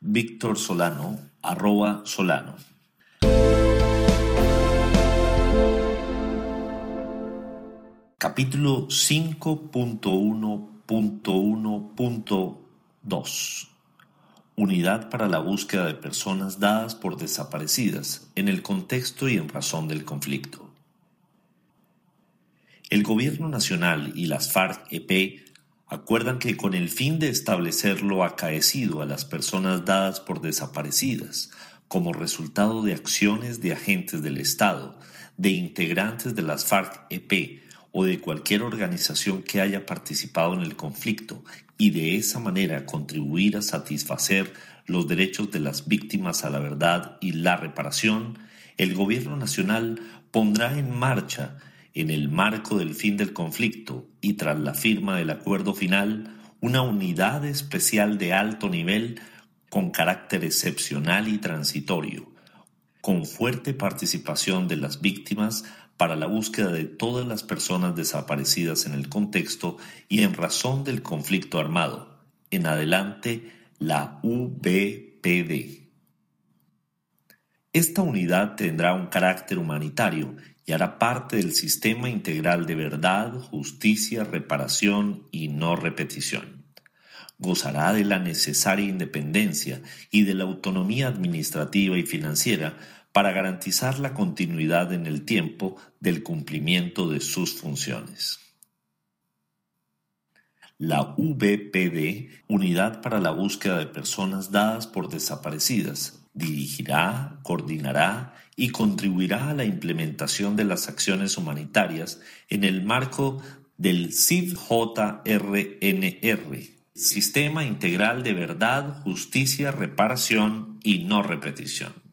Víctor Solano, arroba Solano. Capítulo 5.1.1.2 Unidad para la búsqueda de personas dadas por desaparecidas en el contexto y en razón del conflicto. El Gobierno Nacional y las FARC-EP acuerdan que con el fin de establecer lo acaecido a las personas dadas por desaparecidas como resultado de acciones de agentes del Estado, de integrantes de las FARC-EP o de cualquier organización que haya participado en el conflicto y de esa manera contribuir a satisfacer los derechos de las víctimas a la verdad y la reparación, el Gobierno Nacional pondrá en marcha, en el marco del fin del conflicto y tras la firma del acuerdo final, una unidad especial de alto nivel con carácter excepcional y transitorio, con fuerte participación de las víctimas para la búsqueda de todas las personas desaparecidas en el contexto y en razón del conflicto armado. En adelante, la UBPD. Esta unidad tendrá un carácter humanitario y hará parte del sistema integral de verdad, justicia, reparación y no repetición. Gozará de la necesaria independencia y de la autonomía administrativa y financiera para garantizar la continuidad en el tiempo del cumplimiento de sus funciones. La VPD, Unidad para la Búsqueda de Personas Dadas por Desaparecidas, dirigirá, coordinará y contribuirá a la implementación de las acciones humanitarias en el marco del CIVJRNR, Sistema Integral de Verdad, Justicia, Reparación y No Repetición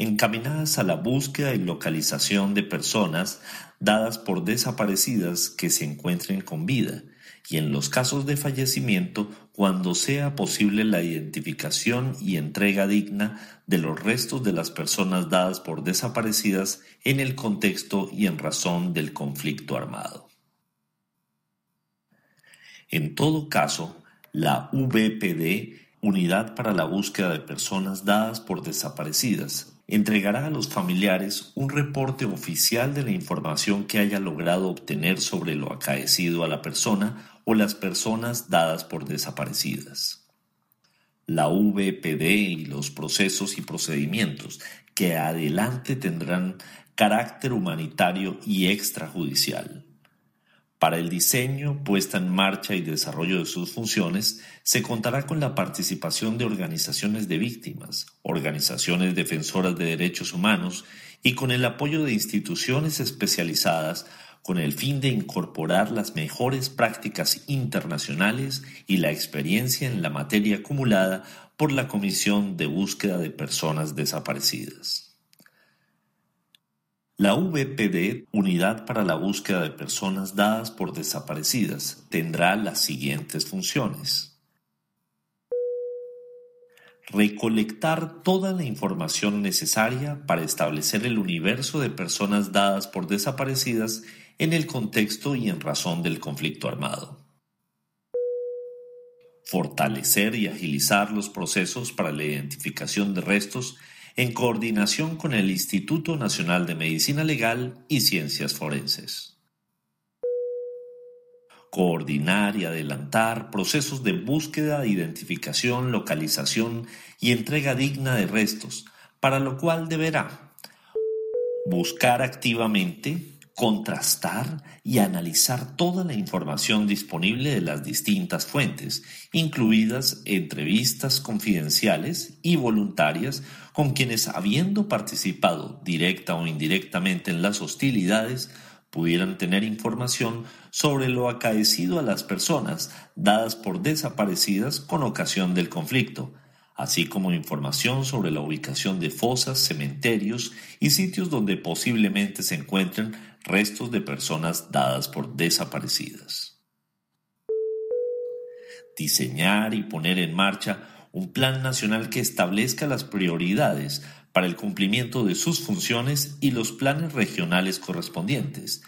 encaminadas a la búsqueda y localización de personas dadas por desaparecidas que se encuentren con vida y en los casos de fallecimiento cuando sea posible la identificación y entrega digna de los restos de las personas dadas por desaparecidas en el contexto y en razón del conflicto armado. En todo caso, la VPD, Unidad para la Búsqueda de Personas Dadas por Desaparecidas, entregará a los familiares un reporte oficial de la información que haya logrado obtener sobre lo acaecido a la persona o las personas dadas por desaparecidas. La VPD y los procesos y procedimientos que adelante tendrán carácter humanitario y extrajudicial. Para el diseño, puesta en marcha y desarrollo de sus funciones, se contará con la participación de organizaciones de víctimas, organizaciones defensoras de derechos humanos y con el apoyo de instituciones especializadas con el fin de incorporar las mejores prácticas internacionales y la experiencia en la materia acumulada por la Comisión de Búsqueda de Personas Desaparecidas. La VPD, Unidad para la Búsqueda de Personas Dadas por Desaparecidas, tendrá las siguientes funciones. Recolectar toda la información necesaria para establecer el universo de personas dadas por desaparecidas en el contexto y en razón del conflicto armado. Fortalecer y agilizar los procesos para la identificación de restos en coordinación con el Instituto Nacional de Medicina Legal y Ciencias Forenses. Coordinar y adelantar procesos de búsqueda, identificación, localización y entrega digna de restos, para lo cual deberá buscar activamente contrastar y analizar toda la información disponible de las distintas fuentes, incluidas entrevistas confidenciales y voluntarias con quienes, habiendo participado directa o indirectamente en las hostilidades, pudieran tener información sobre lo acaecido a las personas dadas por desaparecidas con ocasión del conflicto, así como información sobre la ubicación de fosas, cementerios y sitios donde posiblemente se encuentren restos de personas dadas por desaparecidas. Diseñar y poner en marcha un plan nacional que establezca las prioridades para el cumplimiento de sus funciones y los planes regionales correspondientes,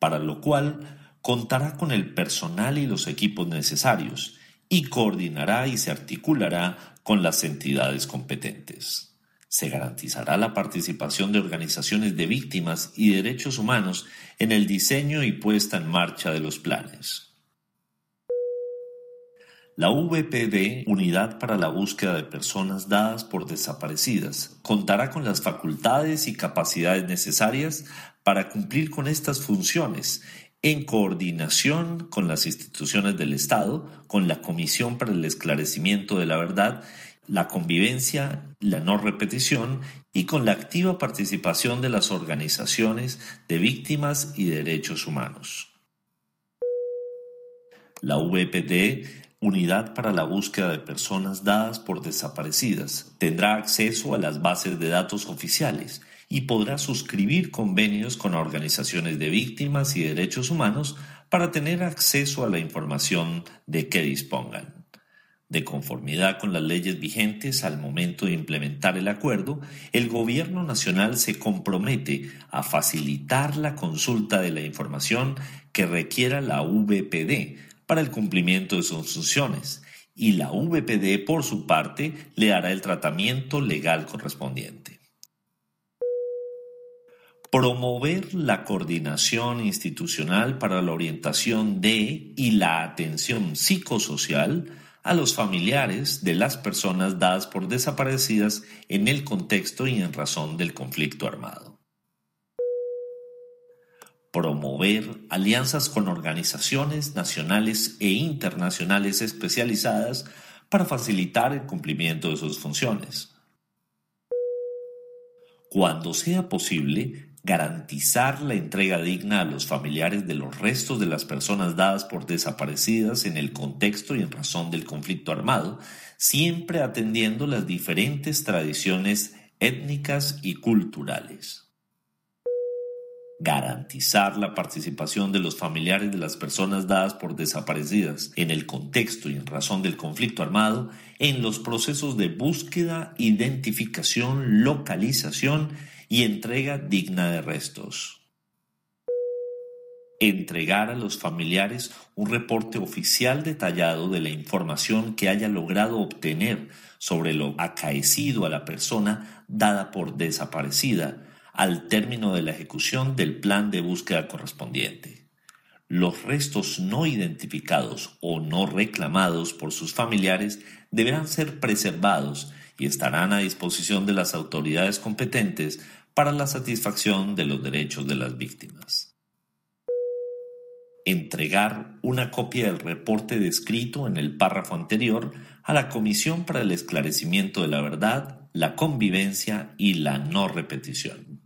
para lo cual contará con el personal y los equipos necesarios, y coordinará y se articulará con las entidades competentes. Se garantizará la participación de organizaciones de víctimas y derechos humanos en el diseño y puesta en marcha de los planes. La VPD, Unidad para la Búsqueda de Personas Dadas por Desaparecidas, contará con las facultades y capacidades necesarias para cumplir con estas funciones en coordinación con las instituciones del Estado, con la Comisión para el Esclarecimiento de la Verdad, la convivencia, la no repetición y con la activa participación de las organizaciones de víctimas y derechos humanos. La VPD Unidad para la búsqueda de personas dadas por desaparecidas tendrá acceso a las bases de datos oficiales y podrá suscribir convenios con organizaciones de víctimas y derechos humanos para tener acceso a la información de que dispongan. De conformidad con las leyes vigentes al momento de implementar el acuerdo, el Gobierno Nacional se compromete a facilitar la consulta de la información que requiera la VPD para el cumplimiento de sus funciones y la VPD, por su parte, le hará el tratamiento legal correspondiente promover la coordinación institucional para la orientación de y la atención psicosocial a los familiares de las personas dadas por desaparecidas en el contexto y en razón del conflicto armado. Promover alianzas con organizaciones nacionales e internacionales especializadas para facilitar el cumplimiento de sus funciones. Cuando sea posible, garantizar la entrega digna a los familiares de los restos de las personas dadas por desaparecidas en el contexto y en razón del conflicto armado, siempre atendiendo las diferentes tradiciones étnicas y culturales. Garantizar la participación de los familiares de las personas dadas por desaparecidas en el contexto y en razón del conflicto armado en los procesos de búsqueda, identificación, localización y entrega digna de restos. Entregar a los familiares un reporte oficial detallado de la información que haya logrado obtener sobre lo acaecido a la persona dada por desaparecida al término de la ejecución del plan de búsqueda correspondiente. Los restos no identificados o no reclamados por sus familiares deberán ser preservados y estarán a disposición de las autoridades competentes para la satisfacción de los derechos de las víctimas. Entregar una copia del reporte descrito en el párrafo anterior a la Comisión para el Esclarecimiento de la Verdad, la Convivencia y la No Repetición.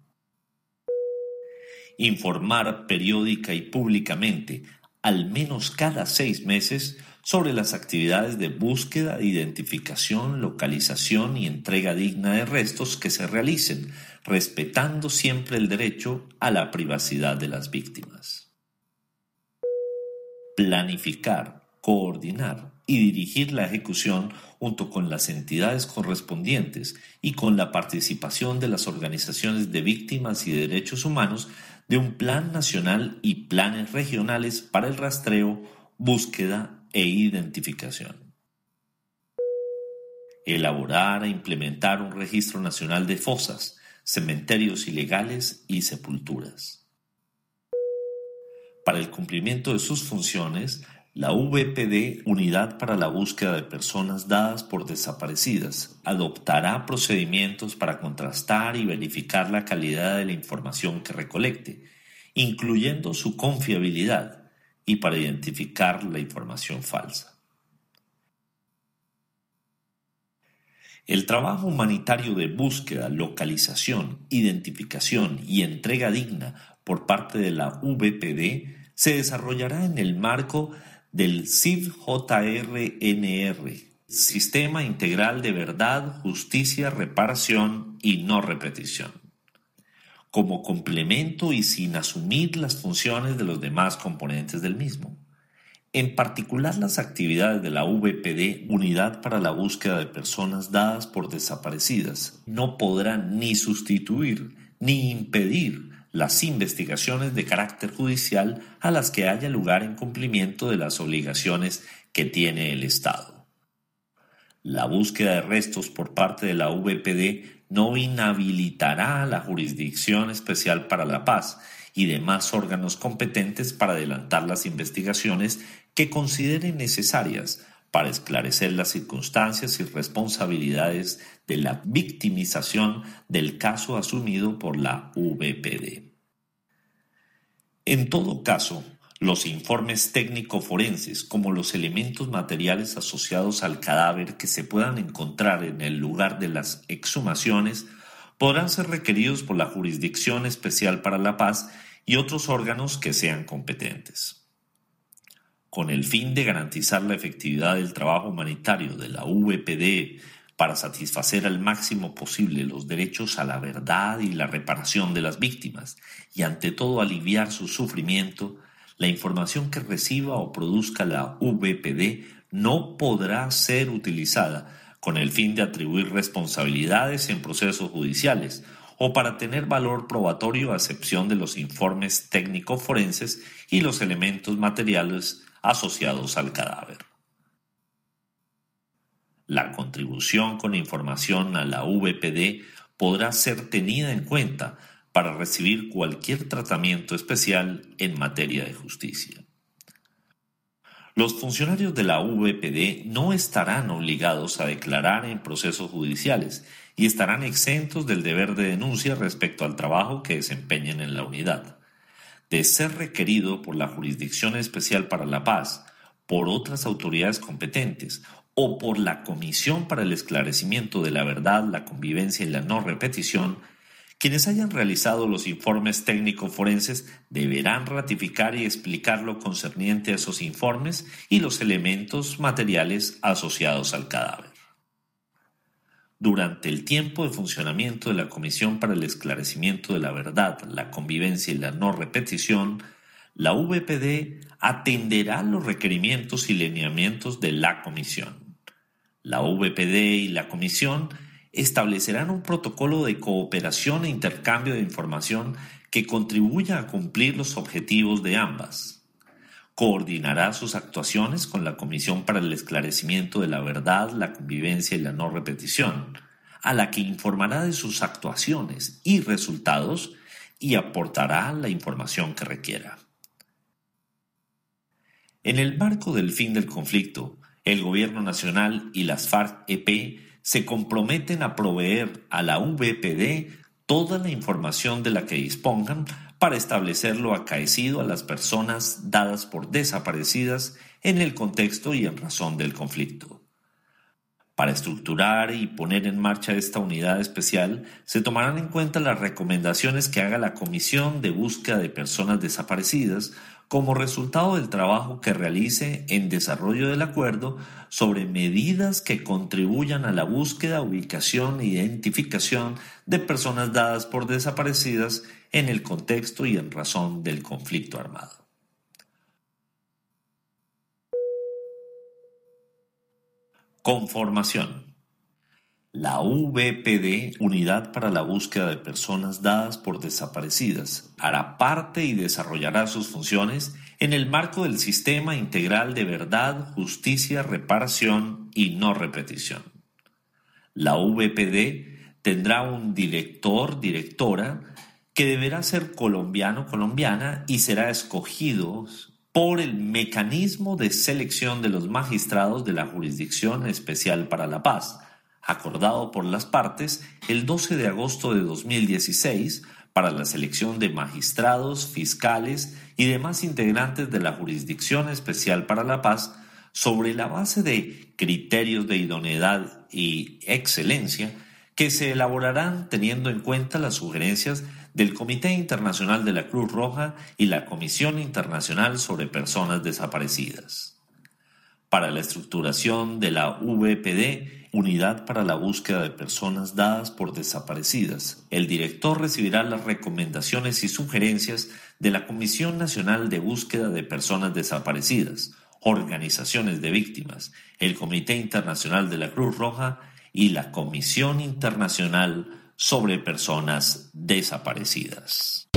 Informar periódica y públicamente, al menos cada seis meses, sobre las actividades de búsqueda, identificación, localización y entrega digna de restos que se realicen, respetando siempre el derecho a la privacidad de las víctimas. Planificar, coordinar y dirigir la ejecución junto con las entidades correspondientes y con la participación de las organizaciones de víctimas y de derechos humanos de un plan nacional y planes regionales para el rastreo, búsqueda e identificación. Elaborar e implementar un registro nacional de fosas, cementerios ilegales y sepulturas. Para el cumplimiento de sus funciones, la VPD, Unidad para la Búsqueda de Personas Dadas por Desaparecidas, adoptará procedimientos para contrastar y verificar la calidad de la información que recolecte, incluyendo su confiabilidad, y para identificar la información falsa. El trabajo humanitario de búsqueda, localización, identificación y entrega digna por parte de la VPD se desarrollará en el marco del CIVJRNR, Sistema Integral de Verdad, Justicia, Reparación y No Repetición como complemento y sin asumir las funciones de los demás componentes del mismo. En particular las actividades de la VPD, Unidad para la Búsqueda de Personas Dadas por Desaparecidas, no podrán ni sustituir ni impedir las investigaciones de carácter judicial a las que haya lugar en cumplimiento de las obligaciones que tiene el Estado. La búsqueda de restos por parte de la VPD no inhabilitará la Jurisdicción Especial para la Paz y demás órganos competentes para adelantar las investigaciones que consideren necesarias para esclarecer las circunstancias y responsabilidades de la victimización del caso asumido por la VPD. En todo caso, los informes técnico-forenses, como los elementos materiales asociados al cadáver que se puedan encontrar en el lugar de las exhumaciones, podrán ser requeridos por la Jurisdicción Especial para la Paz y otros órganos que sean competentes. Con el fin de garantizar la efectividad del trabajo humanitario de la VPD para satisfacer al máximo posible los derechos a la verdad y la reparación de las víctimas, y ante todo aliviar su sufrimiento, la información que reciba o produzca la VPD no podrá ser utilizada con el fin de atribuir responsabilidades en procesos judiciales o para tener valor probatorio a excepción de los informes técnico-forenses y los elementos materiales asociados al cadáver. La contribución con información a la VPD podrá ser tenida en cuenta para recibir cualquier tratamiento especial en materia de justicia. Los funcionarios de la VPD no estarán obligados a declarar en procesos judiciales y estarán exentos del deber de denuncia respecto al trabajo que desempeñen en la unidad. De ser requerido por la Jurisdicción Especial para la Paz, por otras autoridades competentes o por la Comisión para el Esclarecimiento de la Verdad, la Convivencia y la No Repetición, quienes hayan realizado los informes técnicos forenses deberán ratificar y explicar lo concerniente a esos informes y los elementos materiales asociados al cadáver. Durante el tiempo de funcionamiento de la Comisión para el Esclarecimiento de la Verdad, la Convivencia y la No Repetición, la VPD atenderá los requerimientos y lineamientos de la Comisión. La VPD y la Comisión establecerán un protocolo de cooperación e intercambio de información que contribuya a cumplir los objetivos de ambas. Coordinará sus actuaciones con la Comisión para el Esclarecimiento de la Verdad, la Convivencia y la No Repetición, a la que informará de sus actuaciones y resultados y aportará la información que requiera. En el marco del fin del conflicto, el Gobierno Nacional y las FARC-EP se comprometen a proveer a la VPD toda la información de la que dispongan para establecer lo acaecido a las personas dadas por desaparecidas en el contexto y en razón del conflicto. Para estructurar y poner en marcha esta unidad especial, se tomarán en cuenta las recomendaciones que haga la Comisión de Búsqueda de Personas Desaparecidas como resultado del trabajo que realice en desarrollo del acuerdo sobre medidas que contribuyan a la búsqueda, ubicación e identificación de personas dadas por desaparecidas en el contexto y en razón del conflicto armado. Conformación. La VPD, Unidad para la Búsqueda de Personas Dadas por Desaparecidas, hará parte y desarrollará sus funciones en el marco del Sistema Integral de Verdad, Justicia, Reparación y No Repetición. La VPD tendrá un director, directora, que deberá ser colombiano-colombiana y será escogido por el mecanismo de selección de los magistrados de la Jurisdicción Especial para la Paz, acordado por las partes el 12 de agosto de 2016 para la selección de magistrados, fiscales y demás integrantes de la Jurisdicción Especial para la Paz sobre la base de criterios de idoneidad y excelencia que se elaborarán teniendo en cuenta las sugerencias del Comité Internacional de la Cruz Roja y la Comisión Internacional sobre Personas Desaparecidas. Para la estructuración de la VPD, Unidad para la Búsqueda de Personas Dadas por Desaparecidas. El director recibirá las recomendaciones y sugerencias de la Comisión Nacional de Búsqueda de Personas Desaparecidas, organizaciones de víctimas, el Comité Internacional de la Cruz Roja y la Comisión Internacional sobre Personas Desaparecidas.